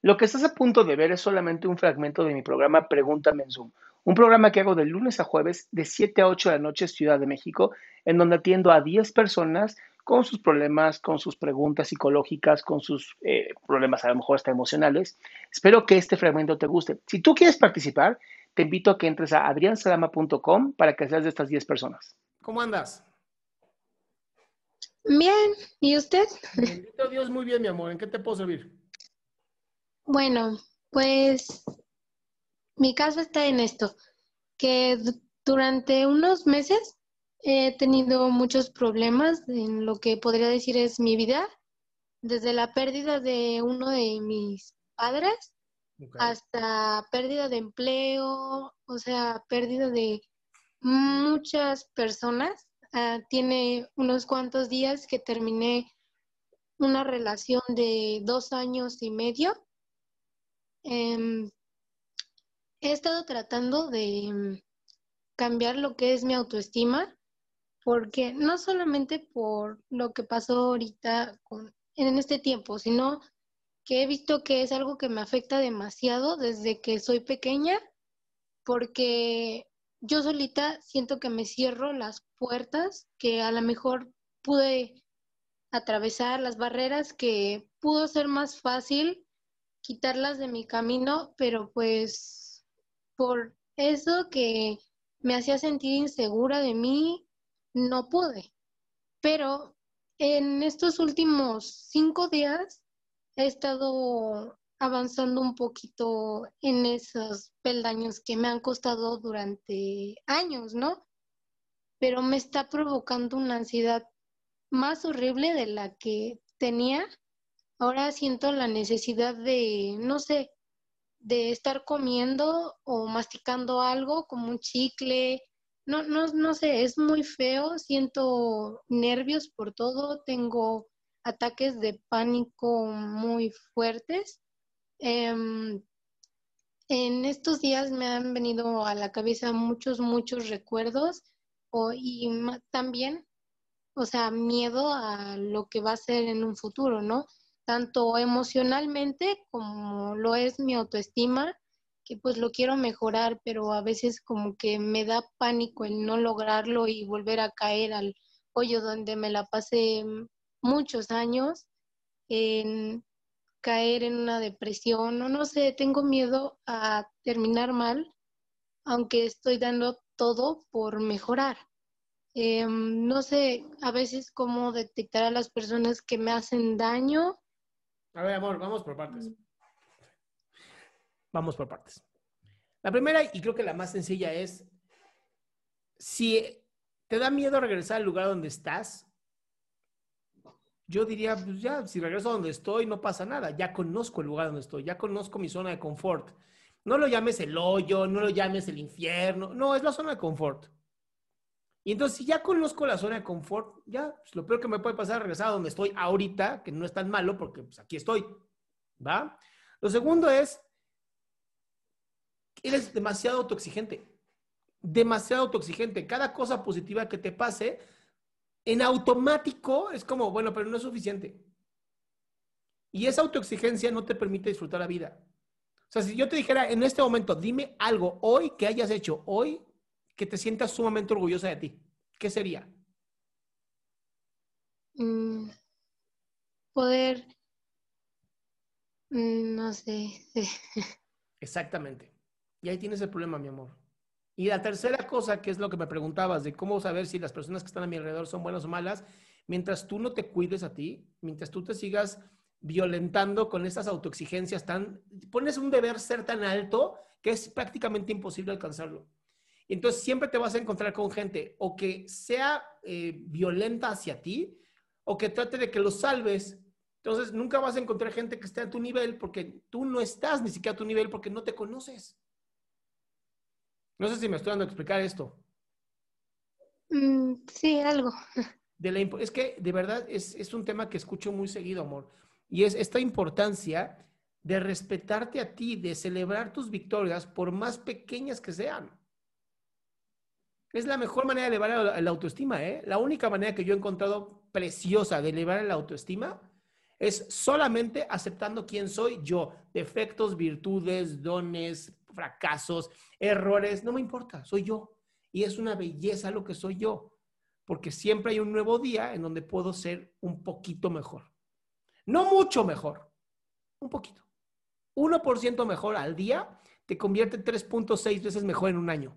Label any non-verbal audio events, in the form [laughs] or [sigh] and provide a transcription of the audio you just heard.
Lo que estás a punto de ver es solamente un fragmento de mi programa Pregúntame en Zoom, un programa que hago de lunes a jueves de 7 a 8 de la noche Ciudad de México, en donde atiendo a 10 personas con sus problemas, con sus preguntas psicológicas, con sus eh, problemas a lo mejor hasta emocionales. Espero que este fragmento te guste. Si tú quieres participar, te invito a que entres a adriansalama.com para que seas de estas 10 personas. ¿Cómo andas? Bien, ¿y usted? Bendito Dios, muy bien, mi amor. ¿En qué te puedo servir? Bueno, pues mi caso está en esto, que durante unos meses he tenido muchos problemas en lo que podría decir es mi vida, desde la pérdida de uno de mis padres hasta pérdida de empleo, o sea, pérdida de muchas personas. Ah, tiene unos cuantos días que terminé una relación de dos años y medio Em, he estado tratando de cambiar lo que es mi autoestima, porque no solamente por lo que pasó ahorita en este tiempo, sino que he visto que es algo que me afecta demasiado desde que soy pequeña, porque yo solita siento que me cierro las puertas que a lo mejor pude atravesar, las barreras que pudo ser más fácil quitarlas de mi camino, pero pues por eso que me hacía sentir insegura de mí, no pude. Pero en estos últimos cinco días he estado avanzando un poquito en esos peldaños que me han costado durante años, ¿no? Pero me está provocando una ansiedad más horrible de la que tenía ahora siento la necesidad de, no sé, de estar comiendo o masticando algo como un chicle. No, no, no sé, es muy feo, siento nervios por todo, tengo ataques de pánico muy fuertes. Em, en estos días me han venido a la cabeza muchos, muchos recuerdos y también, o sea, miedo a lo que va a ser en un futuro, ¿no? Tanto emocionalmente como lo es mi autoestima, que pues lo quiero mejorar, pero a veces como que me da pánico el no lograrlo y volver a caer al hoyo donde me la pasé muchos años, en caer en una depresión, o no sé, tengo miedo a terminar mal, aunque estoy dando todo por mejorar. Em, no sé a veces cómo detectar a las personas que me hacen daño a ver, amor, vamos por partes. Vamos por partes. La primera, y creo que la más sencilla, es si te da miedo regresar al lugar donde estás, yo diría, pues ya, si regreso a donde estoy, no pasa nada. Ya conozco el lugar donde estoy, ya conozco mi zona de confort. No lo llames el hoyo, no lo llames el infierno, no, es la zona de confort. Y entonces, si ya conozco la zona de confort, ya, pues, lo peor que me puede pasar es regresar a donde estoy ahorita, que no es tan malo porque pues, aquí estoy. ¿Va? Lo segundo es eres demasiado autoexigente. Demasiado autoexigente. Cada cosa positiva que te pase, en automático es como, bueno, pero no es suficiente. Y esa autoexigencia no te permite disfrutar la vida. O sea, si yo te dijera en este momento, dime algo hoy que hayas hecho hoy que te sientas sumamente orgullosa de ti, ¿qué sería? Mm, poder, mm, no sé. [laughs] Exactamente. Y ahí tienes el problema, mi amor. Y la tercera cosa, que es lo que me preguntabas, de cómo saber si las personas que están a mi alrededor son buenas o malas, mientras tú no te cuides a ti, mientras tú te sigas violentando con esas autoexigencias tan, pones un deber ser tan alto que es prácticamente imposible alcanzarlo. Entonces siempre te vas a encontrar con gente o que sea eh, violenta hacia ti o que trate de que lo salves. Entonces nunca vas a encontrar gente que esté a tu nivel porque tú no estás ni siquiera a tu nivel porque no te conoces. No sé si me estoy dando a explicar esto. Mm, sí, algo. [laughs] De es que de verdad es, es un tema que escucho muy seguido, amor. Y es esta importancia de respetarte a ti, de celebrar tus victorias, por más pequeñas que sean. Es la mejor manera de elevar la autoestima, ¿eh? La única manera que yo he encontrado preciosa de elevar la autoestima es solamente aceptando quién soy yo. Defectos, virtudes, dones, fracasos, errores, no me importa, soy yo. Y es una belleza lo que soy yo, porque siempre hay un nuevo día en donde puedo ser un poquito mejor. No mucho mejor, un poquito. 1% mejor al día te convierte 3.6 veces mejor en un año.